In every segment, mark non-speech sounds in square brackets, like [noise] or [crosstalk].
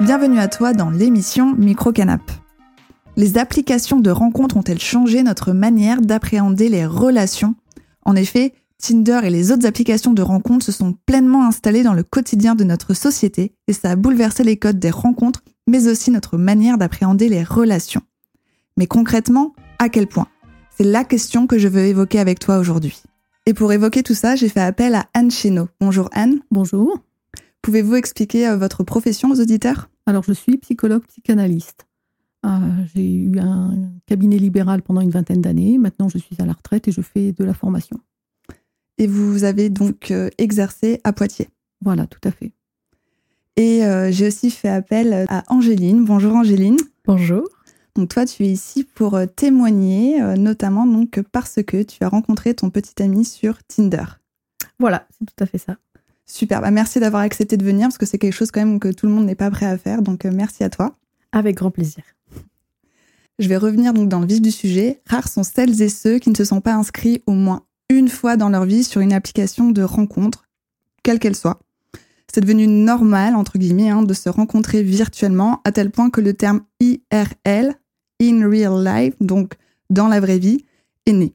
Bienvenue à toi dans l'émission Microcanap. Les applications de rencontres ont-elles changé notre manière d'appréhender les relations? En effet, Tinder et les autres applications de rencontres se sont pleinement installées dans le quotidien de notre société et ça a bouleversé les codes des rencontres, mais aussi notre manière d'appréhender les relations. Mais concrètement, à quel point? C'est la question que je veux évoquer avec toi aujourd'hui. Et pour évoquer tout ça, j'ai fait appel à Anne Chénaud. Bonjour Anne. Bonjour. Pouvez-vous expliquer euh, votre profession aux auditeurs? Alors, je suis psychologue psychanalyste. Euh, j'ai eu un cabinet libéral pendant une vingtaine d'années. Maintenant, je suis à la retraite et je fais de la formation. Et vous avez donc euh, exercé à Poitiers? Voilà, tout à fait. Et j'ai aussi fait appel à Angéline. Bonjour Angéline. Bonjour. Donc toi, tu es ici pour témoigner, notamment donc parce que tu as rencontré ton petit ami sur Tinder. Voilà, c'est tout à fait ça. Super, bah, merci d'avoir accepté de venir parce que c'est quelque chose quand même que tout le monde n'est pas prêt à faire. Donc euh, merci à toi. Avec grand plaisir. Je vais revenir donc dans le vif du sujet. Rares sont celles et ceux qui ne se sont pas inscrits au moins une fois dans leur vie sur une application de rencontre, quelle qu'elle soit. C'est devenu normal, entre guillemets, hein, de se rencontrer virtuellement, à tel point que le terme IRL, in real life, donc dans la vraie vie, est né.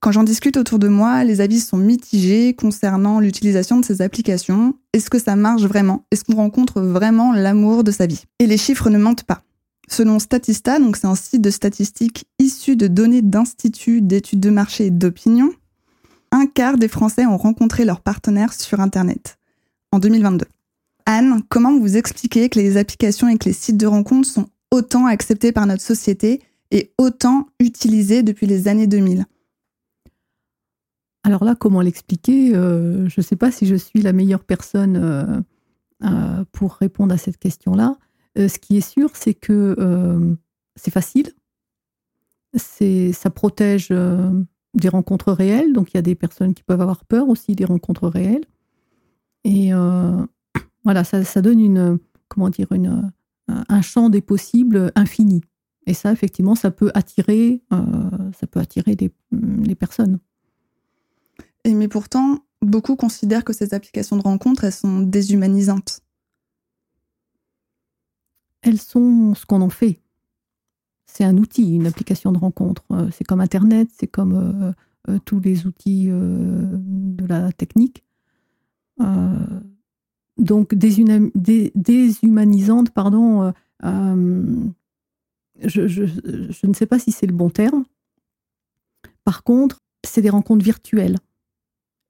Quand j'en discute autour de moi, les avis sont mitigés concernant l'utilisation de ces applications. Est-ce que ça marche vraiment? Est-ce qu'on rencontre vraiment l'amour de sa vie? Et les chiffres ne mentent pas. Selon Statista, donc c'est un site de statistiques issu de données d'instituts d'études de marché et d'opinion, un quart des Français ont rencontré leur partenaire sur Internet en 2022. Anne, comment vous expliquez que les applications et que les sites de rencontres sont autant acceptés par notre société et autant utilisés depuis les années 2000 alors là, comment l'expliquer euh, Je ne sais pas si je suis la meilleure personne euh, euh, pour répondre à cette question-là. ce qui est sûr, c'est que c'est facile. ça protège des rencontres réelles. Donc il y a des personnes qui peuvent avoir peur aussi des rencontres réelles. Et [clears throat] voilà, ça, donne une, comment dire, une, un champ des possibles infini. Et ça, effectivement, ça peut attirer, ça peut attirer les personnes. Et mais pourtant, beaucoup considèrent que ces applications de rencontres, elles sont déshumanisantes. Elles sont ce qu'on en fait. C'est un outil, une application de rencontre. Euh, c'est comme Internet, c'est comme euh, euh, tous les outils de la technique. Donc déshumanisante, pardon. Je, je ne sais pas si c'est le bon terme. Par contre, c'est des rencontres virtuelles.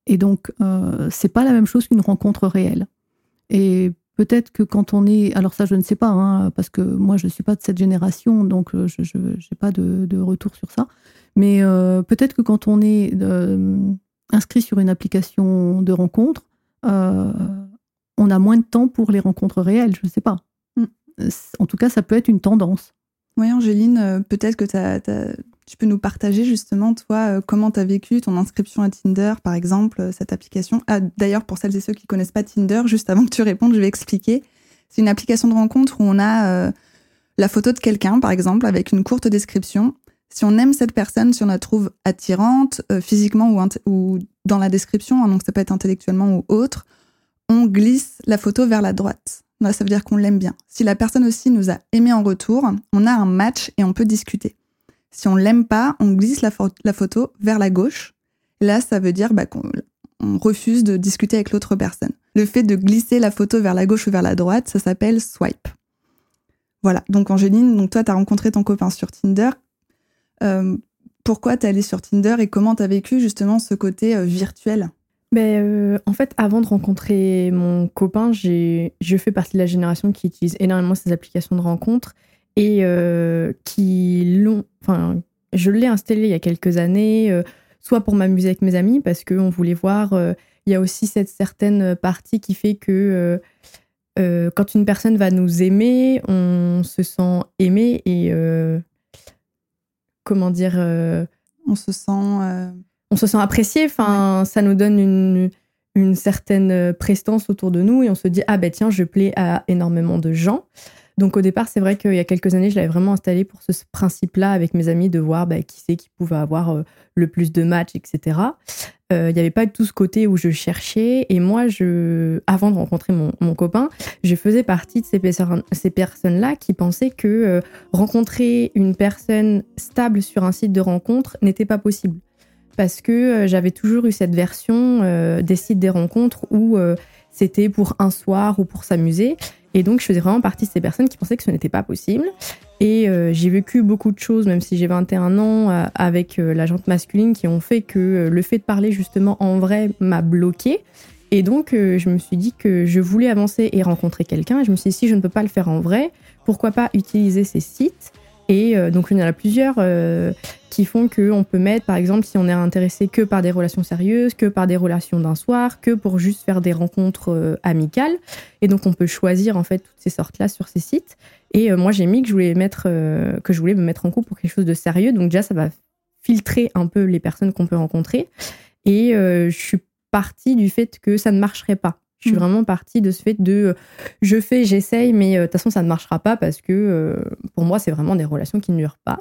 Et donc, euh, c'est pas la même chose qu'une rencontre réelle. Et peut-être que quand on est, alors ça je ne sais pas, hein, parce que moi je ne suis pas de cette génération, donc euh, je n'ai pas de, retour sur ça. Mais euh, peut-être que quand on est euh, inscrit sur une application de rencontre, on a moins de temps pour les rencontres réelles, je ne sais pas. Mm. En tout cas, ça peut être une tendance. Oui, Angéline, peut-être que tu as, tu peux nous partager justement, toi, euh, comment tu as vécu ton inscription à Tinder, par exemple, euh, cette application ah, D'ailleurs, pour celles et ceux qui connaissent pas Tinder, juste avant que tu répondes, je vais expliquer. C'est une application de rencontre où on a euh, la photo de quelqu'un, par exemple, avec une courte description. Si on aime cette personne, si on la trouve attirante, physiquement ou, ou, dans la description, hein, donc ça peut être intellectuellement ou autre, on glisse la photo vers la droite. Ça veut dire qu'on l'aime bien. Si la personne aussi nous a aimé en retour, on a un match et on peut discuter. Si on l'aime pas, on glisse la, photo vers la gauche. Là, ça veut dire bah, qu'on refuse de discuter avec l'autre personne. Le fait de glisser la photo vers la gauche ou vers la droite, ça s'appelle swipe. Voilà. Donc Angéline, donc toi, tu as rencontré ton copain sur Tinder. Euh, pourquoi tu es allée sur Tinder et comment tu as vécu justement ce côté euh, virtuel? Ben, euh, en fait, avant de rencontrer mon copain, je fais partie de la génération qui utilise énormément ces applications de rencontres et euh, qui l'ont. Enfin, je l'ai installé il y a quelques années, euh, soit pour m'amuser avec mes amis, parce qu'on voulait voir. Il y a aussi cette certaine partie qui fait que quand une personne va nous aimer, on se sent aimé et. comment dire On se sent. On se sent apprécié. Enfin, ça nous donne une une certaine prestance autour de nous et on se dit ah ben tiens je plais à énormément de gens Donc au départ, c'est vrai qu'il y a quelques années, je l'avais vraiment installé pour ce principe-là avec mes amis de voir bah, qui c'est qui pouvait avoir euh, le plus de matchs, etc. Euh, il n'y avait pas tout ce côté où je cherchais. Et moi, je, avant de rencontrer mon, copain, je faisais partie de ces, ces personnes-là qui pensaient que euh, rencontrer une personne stable sur un site de rencontre n'était pas possible. Parce que j'avais toujours eu cette version des sites des rencontres où c'était pour un soir ou pour s'amuser. Et donc, je faisais vraiment partie de ces personnes qui pensaient que ce n'était pas possible. Et euh, j'ai vécu beaucoup de choses, même si j'ai 21 ans, euh, avec euh, la jante masculine qui ont fait que le fait de parler justement en vrai m'a bloqué. Et donc, je me suis dit que je voulais avancer et rencontrer quelqu'un. Et je me suis dit, si je ne peux pas le faire en vrai, pourquoi pas utiliser ces sites et donc, il y en a plusieurs qui font qu'on peut mettre, par exemple, si on est intéressé que par des relations sérieuses, que par des relations d'un soir, que pour juste faire des rencontres euh, amicales. Et donc, on peut choisir en fait toutes ces sortes-là sur ces sites. Et euh, moi, j'ai mis que je voulais mettre, euh, que je voulais me mettre en couple pour quelque chose de sérieux. Donc déjà, ça va filtrer un peu les personnes qu'on peut rencontrer. Et je suis partie du fait que ça ne marcherait pas. Je suis mmh. vraiment partie de ce fait de je fais, j'essaye, mais de toute façon, ça ne marchera pas parce que pour moi, c'est vraiment des relations qui ne durent pas.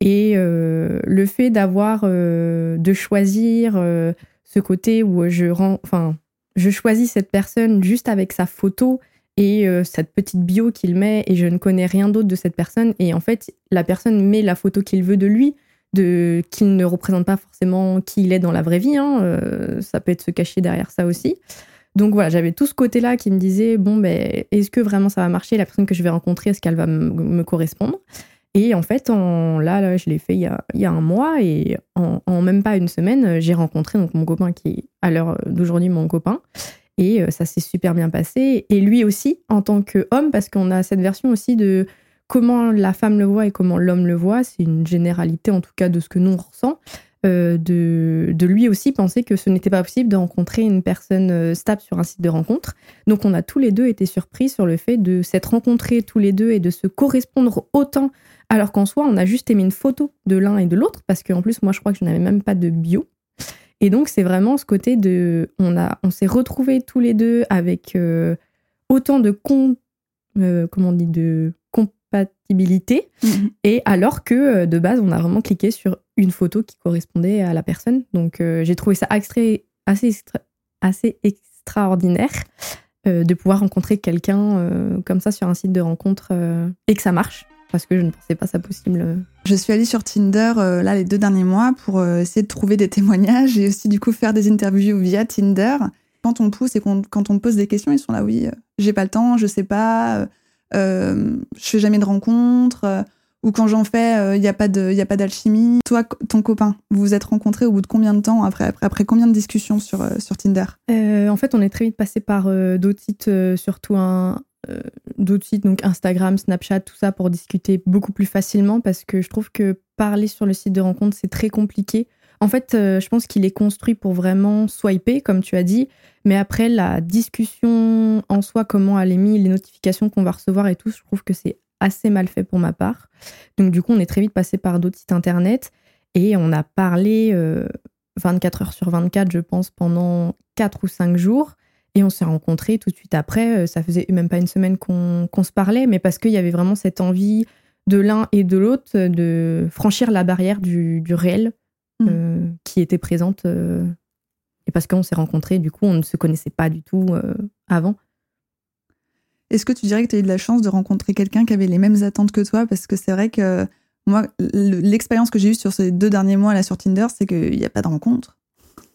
Et euh, le fait d'avoir, euh, de choisir euh, ce côté où je rends, enfin, je choisis cette personne juste avec sa photo et cette petite bio qu'il met et je ne connais rien d'autre de cette personne et en fait la personne met la photo qu'il veut de lui de qu'il ne représente pas forcément qui il est dans la vraie vie hein, ça peut être se cacher derrière ça aussi donc voilà j'avais tout ce côté là qui me disait bon ben est-ce que vraiment ça va marcher? La personne que je vais rencontrer est-ce qu'elle va me correspondre? Et en fait, là, je l'ai fait il y, a, un mois et en, même pas une semaine, j'ai rencontré mon copain qui est à l'heure d'aujourd'hui mon copain. Et euh, ça s'est super bien passé. Et lui aussi, en tant qu'homme, parce qu'on a cette version aussi de comment la femme le voit et comment l'homme le voit. C'est une généralité, en tout cas, de ce que nous on ressent. Euh, de, lui aussi penser que ce n'était pas possible de rencontrer une personne euh, stable sur un site de rencontre. Donc on a tous les deux été surpris sur le fait de s'être rencontrés tous les deux et de se correspondre autant alors qu'en soi, on a juste émis une photo de l'un et de l'autre, parce qu'en plus, moi, je crois que je n'avais même pas de bio. Et donc, c'est vraiment ce côté de. On, a, on s'est retrouvés tous les deux avec euh, autant de. Comment on dit De compatibilité. Mm-hmm. Et alors que euh, de base, on a vraiment cliqué sur une photo qui correspondait à la personne. Donc, j'ai trouvé ça assez, assez extraordinaire de pouvoir rencontrer quelqu'un comme ça sur un site de rencontre et que ça marche parce que je ne pensais pas ça possible. Je suis allée sur Tinder euh, là les deux derniers mois pour euh, essayer de trouver des témoignages et aussi du coup faire des interviews via Tinder. Quand on pousse et quand on pose des questions, ils sont là oui, euh, j'ai pas le temps, je sais pas, je fais jamais de rencontres ou quand j'en fais, il n'y a pas d'alchimie. Toi, ton copain, vous vous êtes rencontrés au bout de combien de temps après, après, combien de discussions sur Tinder? En fait, on est très vite passé par d'autres sites, surtout un, euh, d'autres sites, donc Instagram, Snapchat, tout ça, pour discuter beaucoup plus facilement parce que je trouve que parler sur le site de rencontre, c'est très compliqué. En fait, euh, je pense qu'il est construit pour vraiment swiper, comme tu as dit, mais après, la discussion en soi, comment elle est mise, les notifications qu'on va recevoir et tout, je trouve que c'est assez mal fait pour ma part. Donc, du coup, on est très vite passé par d'autres sites internet et on a parlé 24 euh, heures sur 24, je pense, pendant 4 ou 5 jours. Et on s'est rencontrés tout de suite après. Euh, ça faisait même pas une semaine qu'on se parlait, mais parce qu'il y avait vraiment cette envie de l'un et de l'autre de franchir la barrière du, réel mm. euh, qui était présente. Euh, et parce qu'on s'est rencontrés, du coup, on ne se connaissait pas du tout avant. Est-ce que tu dirais que tu as eu de la chance de rencontrer quelqu'un qui avait les mêmes attentes que toi? Parce que c'est vrai que moi, l'expérience que j'ai eue sur ces deux derniers mois là sur Tinder, c'est qu'il n'y a pas de rencontre.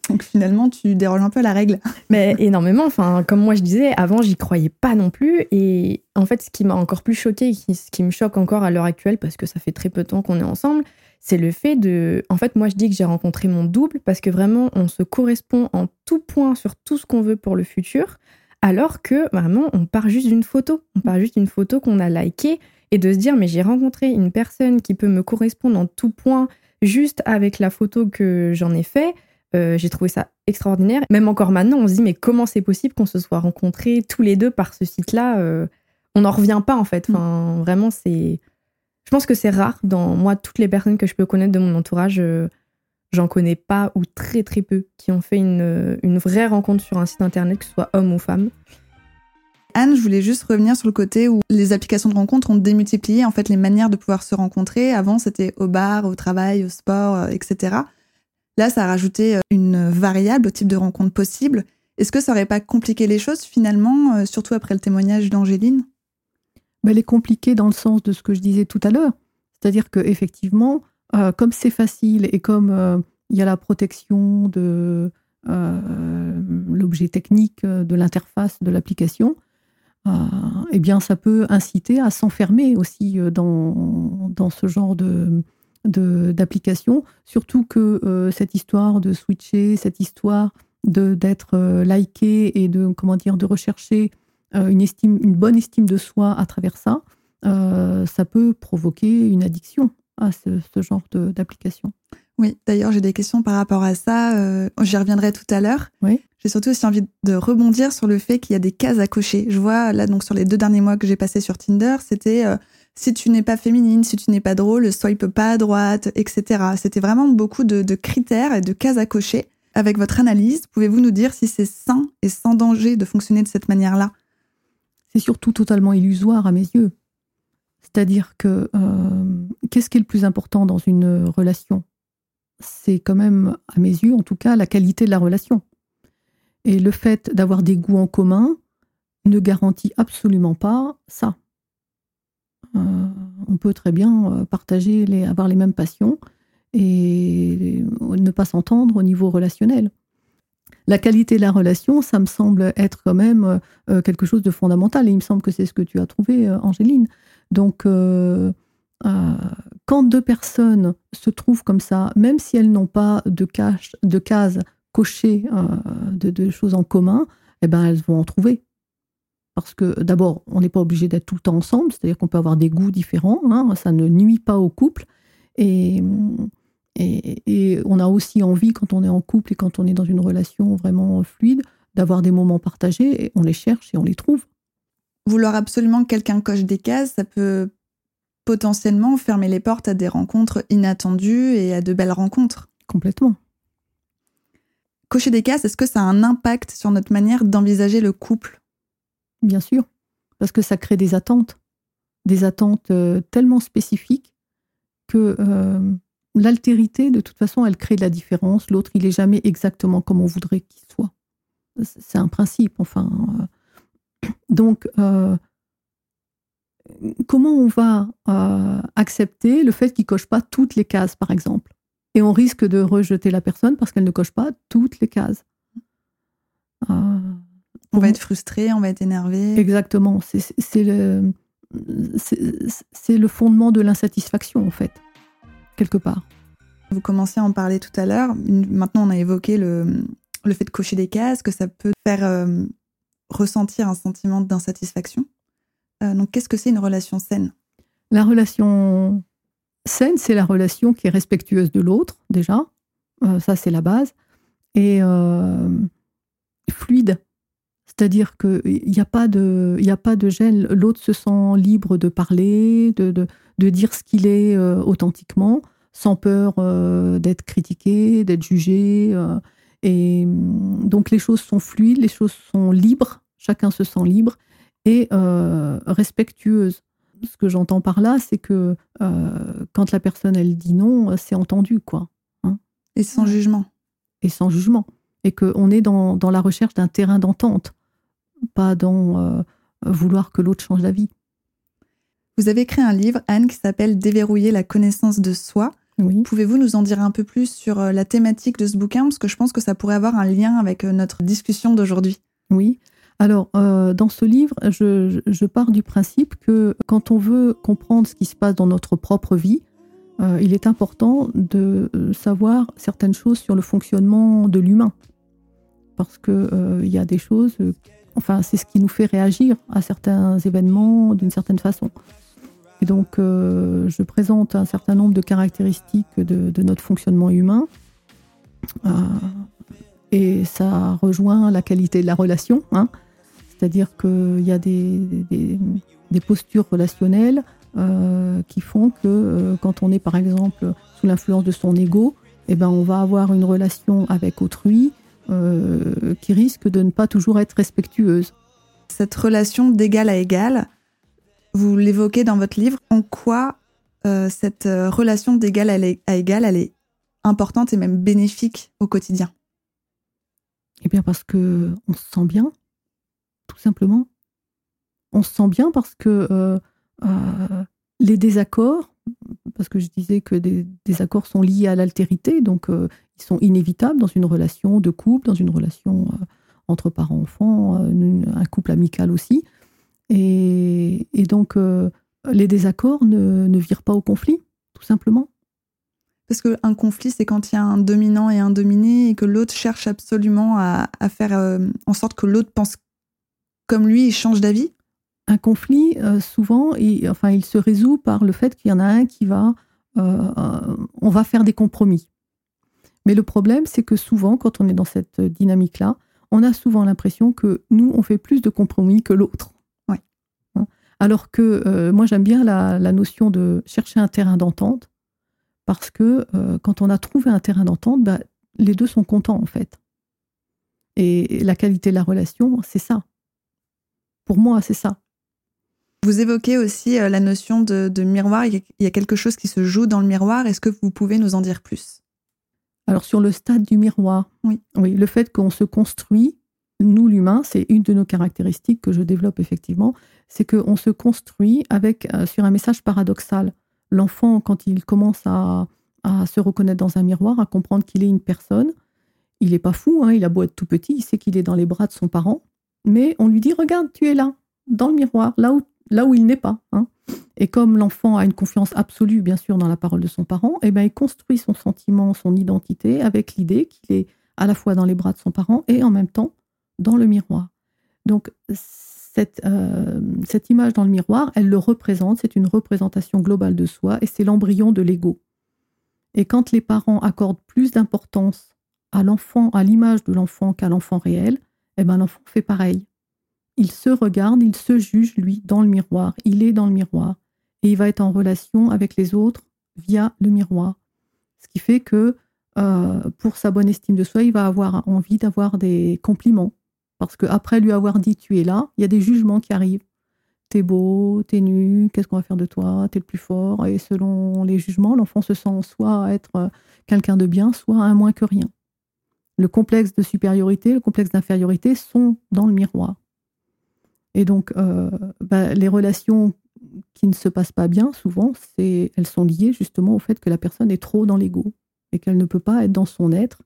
Donc finalement, tu déroges un peu la règle. [laughs] Mais énormément. Enfin, comme moi je disais, avant, j'y croyais pas non plus. Et en fait, ce qui m'a encore plus choqué, ce qui me choque encore à l'heure actuelle, parce que ça fait très peu de temps qu'on est ensemble, c'est le fait de. En fait, moi, je dis que j'ai rencontré mon double parce que vraiment, on se correspond en tout point sur tout ce qu'on veut pour le futur. Alors que vraiment, on part juste d'une photo. On part juste d'une photo qu'on a likée et de se dire, mais j'ai rencontré une personne qui peut me correspondre en tout point juste avec la photo que j'en ai fait. Euh, j'ai trouvé ça extraordinaire. Même encore maintenant, on se dit, mais comment c'est possible qu'on se soit rencontrés tous les deux par ce site-là euh, On n'en revient pas, en fait. Enfin, vraiment, c'est. Je pense que c'est rare. Dans moi, toutes les personnes que je peux connaître de mon entourage, euh, j'en connais pas ou très très peu qui ont fait une, une vraie rencontre sur un site internet, que ce soit homme ou femme. Anne, je voulais juste revenir sur le côté où les applications de rencontre ont démultiplié en fait les manières de pouvoir se rencontrer. Avant, c'était au bar, au travail, au sport, etc. Là, ça a rajouté euh, une variable au type de rencontre possible. Est-ce que ça aurait pas compliqué les choses finalement, euh, surtout après le témoignage d'Angéline ben, Elle est compliquée dans le sens de ce que je disais tout à l'heure. C'est-à-dire que effectivement, comme c'est facile et comme il y a la protection de l'objet technique, de l'interface de l'application, euh, eh bien, ça peut inciter à s'enfermer aussi euh, dans, dans ce genre de, d'application, surtout que euh, cette histoire de switcher, cette histoire d'être liké et de comment dire de rechercher une estime, une bonne estime de soi à travers ça, ça peut provoquer une addiction à ce, ce genre d'application. Oui, d'ailleurs, j'ai des questions par rapport à ça. Euh, J'y reviendrai tout à l'heure. Oui. J'ai surtout aussi envie de rebondir sur le fait qu'il y a des cases à cocher. Je vois là, donc sur les deux derniers mois que j'ai passé sur Tinder, c'était euh, si tu n'es pas féminine, si tu n'es pas drôle, swipe pas à droite, etc. C'était vraiment beaucoup de, critères et de cases à cocher. Avec votre analyse, pouvez-vous nous dire si c'est sain et sans danger de fonctionner de cette manière-là? C'est surtout totalement illusoire à mes yeux. C'est-à-dire que euh, qu'est-ce qui est le plus important dans une relation? C'est quand même, à mes yeux en tout cas, la qualité de la relation. Et le fait d'avoir des goûts en commun ne garantit absolument pas ça. Euh, on peut très bien euh, partager, les, avoir les mêmes passions et ne pas s'entendre au niveau relationnel. La qualité de la relation, ça me semble être quand même euh, quelque chose de fondamental et il me semble que c'est ce que tu as trouvé, Angéline. Donc, quand deux personnes se trouvent comme ça, même si elles n'ont pas de, cache, de cases cochées de, choses en commun, eh ben elles vont en trouver. Parce que d'abord, on n'est pas obligé d'être tout le temps ensemble, c'est-à-dire qu'on peut avoir des goûts différents, hein, ça ne nuit pas au couple. Et, et, on a aussi envie, quand on est en couple et quand on est dans une relation vraiment fluide, d'avoir des moments partagés, et on les cherche et on les trouve. Vouloir absolument que quelqu'un coche des cases, ça peut potentiellement fermer les portes à des rencontres inattendues et à de belles rencontres. Complètement. Cocher des cases, est-ce que ça a un impact sur notre manière d'envisager le couple? Bien sûr, parce que ça crée des attentes, des attentes euh, tellement spécifiques que euh, l'altérité, de toute façon, elle crée de la différence. L'autre, il est jamais exactement comme on voudrait qu'il soit. C'est un principe, enfin. Euh. donc, comment on va accepter le fait qu'il coche pas toutes les cases, par exemple? Et on risque de rejeter la personne parce qu'elle ne coche pas toutes les cases. On va être frustré, on va être énervé. Exactement. C'est le, le fondement de l'insatisfaction, en fait, quelque part. Vous commencez à en parler tout à l'heure. Maintenant, on a évoqué le, le, fait de cocher des cases, que ça peut faire euh, ressentir un sentiment d'insatisfaction. Euh, donc, qu'est-ce que c'est une relation saine? La relation saine, c'est la relation qui est respectueuse de l'autre, déjà. Euh, ça, c'est la base. Et fluide. C'est-à-dire qu'il n'y a, pas de, a pas de gêne. L'autre se sent libre de parler, de, de, dire ce qu'il est authentiquement, sans peur d'être critiqué, d'être jugé. et donc les choses sont fluides, les choses sont libres, chacun se sent libre et euh, respectueuse. Ce que j'entends par là, c'est que euh, quand la personne elle dit non, c'est entendu quoi. Hein. et sans jugement. Et sans jugement. Et qu'on est dans, dans, la recherche d'un terrain d'entente, pas dans euh, vouloir que l'autre change d'avis. Vous avez écrit un livre, Anne, qui s'appelle Déverrouiller la connaissance de soi. Oui. Pouvez-vous nous en dire un peu plus sur la thématique de ce bouquin? Parce que je pense que ça pourrait avoir un lien avec notre discussion d'aujourd'hui. Oui. Alors, euh, dans ce livre, je, pars du principe que quand on veut comprendre ce qui se passe dans notre propre vie, euh, il est important de savoir certaines choses sur le fonctionnement de l'humain. Parce qu'il euh, y a des choses, enfin, c'est ce qui nous fait réagir à certains événements d'une certaine façon. Et donc, je présente un certain nombre de caractéristiques de, notre fonctionnement humain. et ça rejoint la qualité de la relation. Hein. C'est-à-dire qu'il y a des, postures relationnelles euh, qui font que euh, quand on est par exemple sous l'influence de son ego, eh ben, on va avoir une relation avec autrui euh, qui risque de ne pas toujours être respectueuse. cette relation d'égal à égal, vous l'évoquez dans votre livre, en quoi euh, cette euh, relation d'égal à égal, elle est importante et même bénéfique au quotidien? Eh bien parce que on se sent bien, tout simplement. On se sent bien parce que euh, les désaccords, parce que je disais que des désaccords sont liés à l'altérité, donc ils sont inévitables dans une relation de couple, dans une relation entre parents-enfants, un couple amical aussi. Et, donc, euh, les désaccords ne, virent pas au conflit, tout simplement. Parce qu'un conflit, c'est quand il y a un dominant et un dominé et que l'autre cherche absolument à, faire euh, en sorte que l'autre pense comme lui et change d'avis. Un conflit, euh, souvent, il, enfin, il se résout par le fait qu'il y en a un qui va... on va faire des compromis. Mais le problème, c'est que souvent, quand on est dans cette dynamique-là, on a souvent l'impression que nous, on fait plus de compromis que l'autre. Alors que euh, moi, j'aime bien la, notion de chercher un terrain d'entente, parce que euh, quand on a trouvé un terrain d'entente, bah, les deux sont contents, en fait. Et, la qualité de la relation, c'est ça. Pour moi, c'est ça. Vous évoquez aussi euh, la notion de, miroir. Il y a quelque chose qui se joue dans le miroir. Est-ce que vous pouvez nous en dire plus? Alors, sur le stade du miroir, oui. oui le fait qu'on se construit nous, l'humain, c'est une de nos caractéristiques que je développe effectivement, c'est qu'on se construit avec euh, sur un message paradoxal. L'enfant, quand il commence à, se reconnaître dans un miroir, à comprendre qu'il est une personne, il n'est pas fou, hein, il a beau être tout petit, il sait qu'il est dans les bras de son parent, mais on lui dit regarde, tu es là, dans le miroir, là où, là où il n'est pas. Hein. Et comme l'enfant a une confiance absolue, bien sûr, dans la parole de son parent, eh ben, il construit son sentiment, son identité avec l'idée qu'il est à la fois dans les bras de son parent et en même temps dans le miroir. Donc, cette, euh, cette image dans le miroir, elle le représente, c'est une représentation globale de soi et c'est l'embryon de l'ego. Et quand les parents accordent plus d'importance à l'enfant, à l'image de l'enfant qu'à l'enfant réel, eh ben l'enfant fait pareil. Il se regarde, il se juge, lui, dans le miroir. Il est dans le miroir. Et il va être en relation avec les autres via le miroir. Ce qui fait que euh, pour sa bonne estime de soi, il va avoir envie d'avoir des compliments, parce qu'après lui avoir dit tu es là, il y a des jugements qui arrivent. T'es beau, t'es nu, qu'est-ce qu'on va faire de toi, t'es le plus fort. Et selon les jugements, l'enfant se sent soit être euh, quelqu'un de bien, soit un moins que rien. Le complexe de supériorité, le complexe d'infériorité sont dans le miroir. Et donc, euh, bah, les relations qui ne se passent pas bien, souvent, elles sont liées justement au fait que la personne est trop dans l'ego et qu'elle ne peut pas être dans son être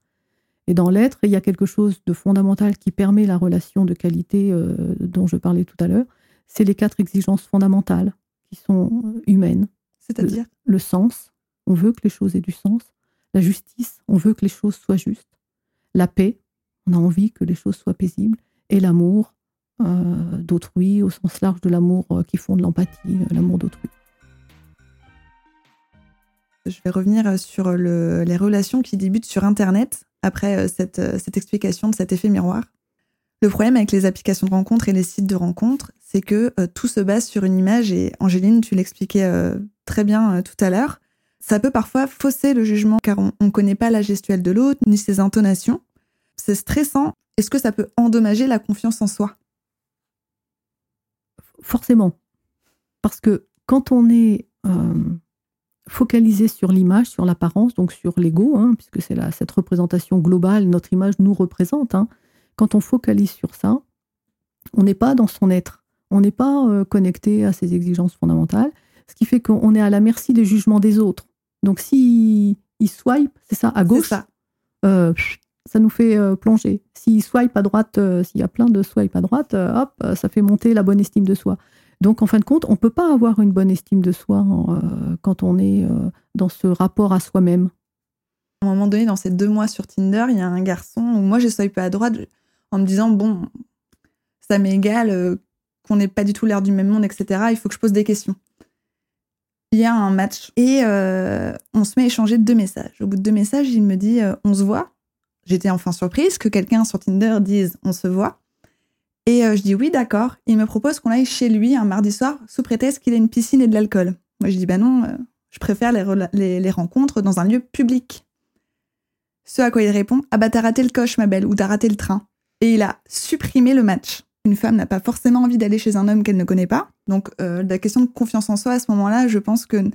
et dans l'être, il y a quelque chose de fondamental qui permet la relation de qualité euh, dont je parlais tout à l'heure. C'est les quatre exigences fondamentales qui sont humaines. C'est-à-dire le, sens, on veut que les choses aient du sens. La justice, on veut que les choses soient justes. La paix, on a envie que les choses soient paisibles. Et l'amour d'autrui, au sens large de l'amour qui fonde l'empathie, l'amour d'autrui. Je vais revenir sur les relations qui débutent sur Internet après euh, euh, cette, explication de cet effet miroir. Le problème avec les applications de rencontres et les sites de rencontres, c'est que euh, tout se base sur une image et Angéline, tu l'expliquais très bien tout à l'heure. Ça peut parfois fausser le jugement car on ne connaît pas la gestuelle de l'autre ni ses intonations. C'est stressant. Est-ce que ça peut endommager la confiance en soi? Forcément. Parce que quand on est focaliser sur l'image, sur l'apparence, donc sur l'ego, hein, puisque c'est cette représentation globale, notre image nous représente. Hein. Quand on focalise sur ça, on n'est pas dans son être, on n'est pas euh, connecté à ses exigences fondamentales, ce qui fait qu'on est à la merci des jugements des autres. Donc si il swipe, c'est ça, à gauche, ça. Euh, ça nous fait euh, plonger. S'il swipe à droite, s'il y a plein de swipe à droite, hop, ça fait monter la bonne estime de soi. Donc, en fin de compte, on ne peut pas avoir une bonne estime de soi euh, quand on est euh, dans ce rapport à soi-même. À un moment donné, dans ces deux mois sur Tinder, il y a un garçon où moi, j'ai swipé à droite en me disant, bon, ça m'est égal, euh, qu'on n'ait pas du tout l'air du même monde, etc. Il faut que je pose des questions. Il y a un match et on se met à échanger deux messages. Au bout de deux messages, il me dit, on se voit. J'étais enfin surprise que quelqu'un sur Tinder dise, on se voit. Et euh, je dis oui, d'accord. Il me propose qu'on aille chez lui un mardi soir sous prétexte qu'il a une piscine et de l'alcool. Moi, je dis bah non, euh, je préfère les, rencontres dans un lieu public. Ce à quoi il répond Ah bah t'as raté le coche, ma belle, ou t'as raté le train. Et il a supprimé le match. qu'une femme n'a pas forcément envie d'aller chez un homme qu'elle ne connaît pas. Donc euh, la question de confiance en soi à ce moment-là, je pense que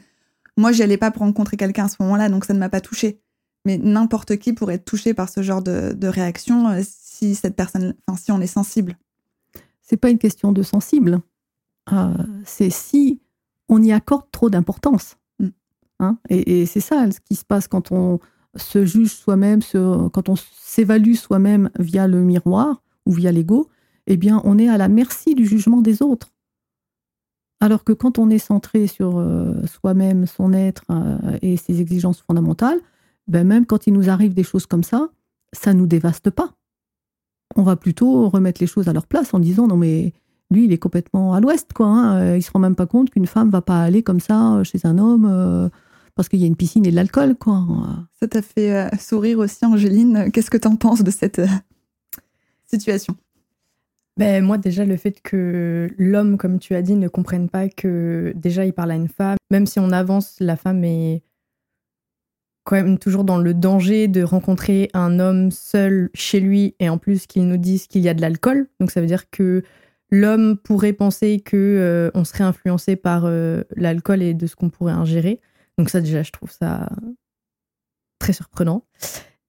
moi, j'y allais pas pour rencontrer quelqu'un à ce moment-là, donc ça ne m'a pas touchée. Mais n'importe qui pourrait être touché par ce genre de, réaction euh, si cette personne, enfin si on est sensible. C'est pas une question de sensible. Euh, c'est si on y accorde trop d'importance. Mm. Hein et, c'est ça ce qui se passe quand on se juge soi-même, quand on s'évalue soi-même via le miroir ou via l'ego, eh bien, on est à la merci du jugement des autres. Alors que quand on est centré sur euh, soi-même, son être et ses exigences fondamentales, ben même quand il nous arrive des choses comme ça, ça ne nous dévaste pas. On va plutôt remettre les choses à leur place en disant non mais lui, il est complètement à l'ouest, quoi. Hein. Euh, il se rend même pas compte qu'une femme va pas aller comme ça euh, chez un homme euh, parce qu'il y a une piscine et de l'alcool, quoi. Ça t'a fait sourire aussi, Angéline? Qu'est-ce que tu en penses de cette situation? Ben, moi, déjà, le fait que l'homme, comme tu as dit, ne comprenne pas que déjà il parle à une femme, même si on avance, la femme est quand même toujours dans le danger de rencontrer un homme seul chez lui et en plus qu'il nous dise qu'il y a de l'alcool. Donc ça veut dire que l'homme pourrait penser que euh, on serait influencé par euh, l'alcool et de ce qu'on pourrait ingérer. Donc ça déjà, je trouve ça très surprenant.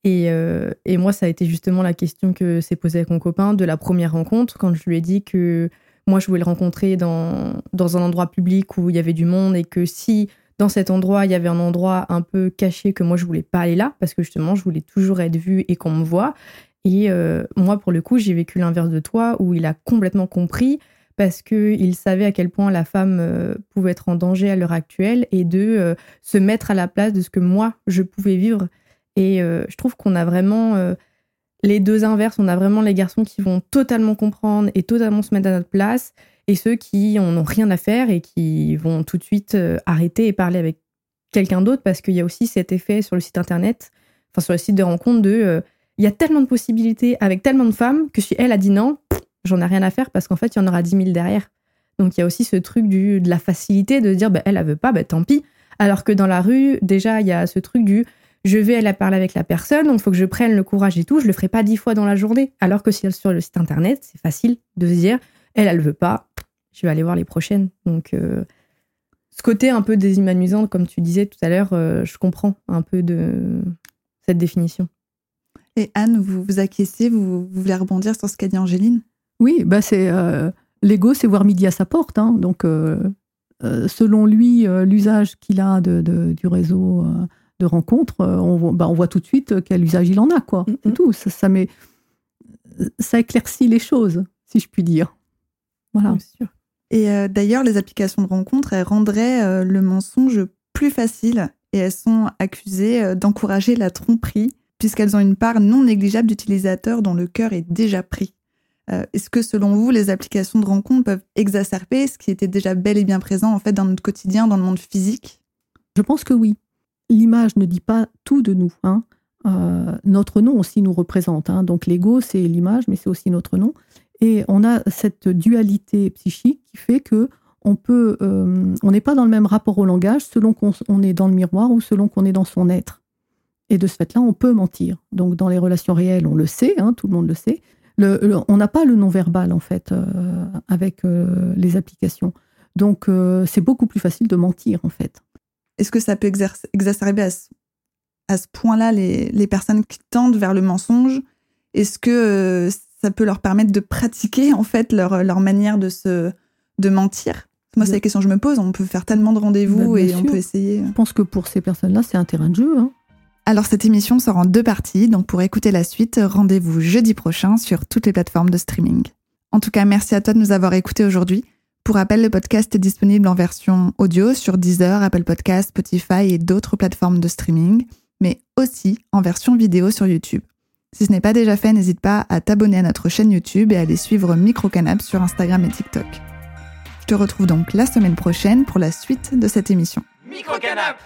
Et, euh, et, moi, ça a été justement la question que s'est posée avec mon copain de la première rencontre, quand je lui ai dit que moi, je voulais le rencontrer dans, dans un endroit public où il y avait du monde et que si dans cet endroit, il y avait un endroit un peu caché que moi, je voulais pas aller là, parce que justement, je voulais toujours être vue et qu'on me voit. Et euh, moi, pour le coup, j'ai vécu l'inverse de toi, où il a complètement compris parce qu'il savait à quel point la femme euh, pouvait être en danger à l'heure actuelle et de euh, se mettre à la place de ce que moi, je pouvais vivre. Et je trouve qu'on a vraiment les deux inverses. On a vraiment les garçons qui vont totalement comprendre et totalement se mettre à notre place et ceux qui en ont rien à faire et qui vont tout de suite arrêter et parler avec quelqu'un d'autre parce qu'il y a aussi cet effet sur le site internet, enfin sur le site de rencontre de il y a tellement de possibilités avec tellement de femmes que si elle a dit non, j'en ai rien à faire parce qu'en fait, il y en aura 10 000 derrière. Donc il y a aussi ce truc du, de la facilité de dire bah, elle, elle veut pas, bah, tant pis. Alors que dans la rue, déjà, il y a ce truc du je vais aller parler avec la personne, donc il faut que je prenne le courage et tout, je le ferai pas dix fois dans la journée. Alors que si elle sur le site internet, c'est facile de se dire elle, elle veut pas, je vais aller voir les prochaines. Donc euh, ce côté un peu déshumanisant, comme tu disais tout à l'heure, euh, je comprends un peu de cette définition. Et Anne, vous vous acquiescez, vous, voulez rebondir sur ce qu'a dit Angéline? Oui, bah c'est euh, l'ego, c'est voir midi à sa porte. Hein. donc, euh, selon lui, l'usage qu'il a de, du réseau de rencontres, on, bah, on, voit tout de suite quel usage il en a, quoi. Mm, mm. tout. Ça, ça, met, ça éclaircit les choses, si je puis dire. Voilà. Sûr. Et d'ailleurs, les applications de rencontres, elles rendraient le mensonge plus facile et elles sont accusées d'encourager la tromperie puisqu'elles ont une part non négligeable d'utilisateurs dont le cœur est déjà pris. Euh, est-ce que selon vous, les applications de rencontre peuvent exacerber ce qui était déjà bel et bien présent en fait dans notre quotidien, dans le monde physique? Je pense que oui. L'image ne dit pas tout de nous. Hein. Euh, notre nom aussi nous représente. Hein. Donc l'ego, c'est l'image, mais c'est aussi notre nom. Et on a cette dualité psychique qui fait que on peut, euh, on n'est pas dans le même rapport au langage selon qu'on est dans le miroir ou selon qu'on est dans son être. Et de ce fait-là, on peut mentir. Donc, dans les relations réelles, on le sait, hein, tout le monde le sait. on n'a pas le non-verbal, en fait, euh, avec euh, les applications. Donc, c'est beaucoup plus facile de mentir, en fait. Est-ce que ça peut exacerber à ce, point-là les, personnes qui tendent vers le mensonge? Est-ce que ça peut leur permettre de pratiquer, en fait, leur, leur manière de, se, de mentir moi, c'est la question que je me pose. On peut faire tellement de rendez-vous bah, et on peut essayer. Je pense que pour ces personnes-là, c'est un terrain de jeu. Hein. Alors cette émission sort en deux parties, donc pour écouter la suite, rendez-vous jeudi prochain sur toutes les plateformes de streaming. En tout cas, merci à toi de nous avoir écoutés aujourd'hui. Pour rappel, le podcast est disponible en version audio sur Deezer, Apple Podcasts, Spotify et d'autres plateformes de streaming, mais aussi en version vidéo sur YouTube. Si ce n'est pas déjà fait, n'hésite pas à t'abonner à notre chaîne YouTube et à aller suivre Microcanap sur Instagram et TikTok. Je te retrouve donc la semaine prochaine pour la suite de cette émission. Microcanap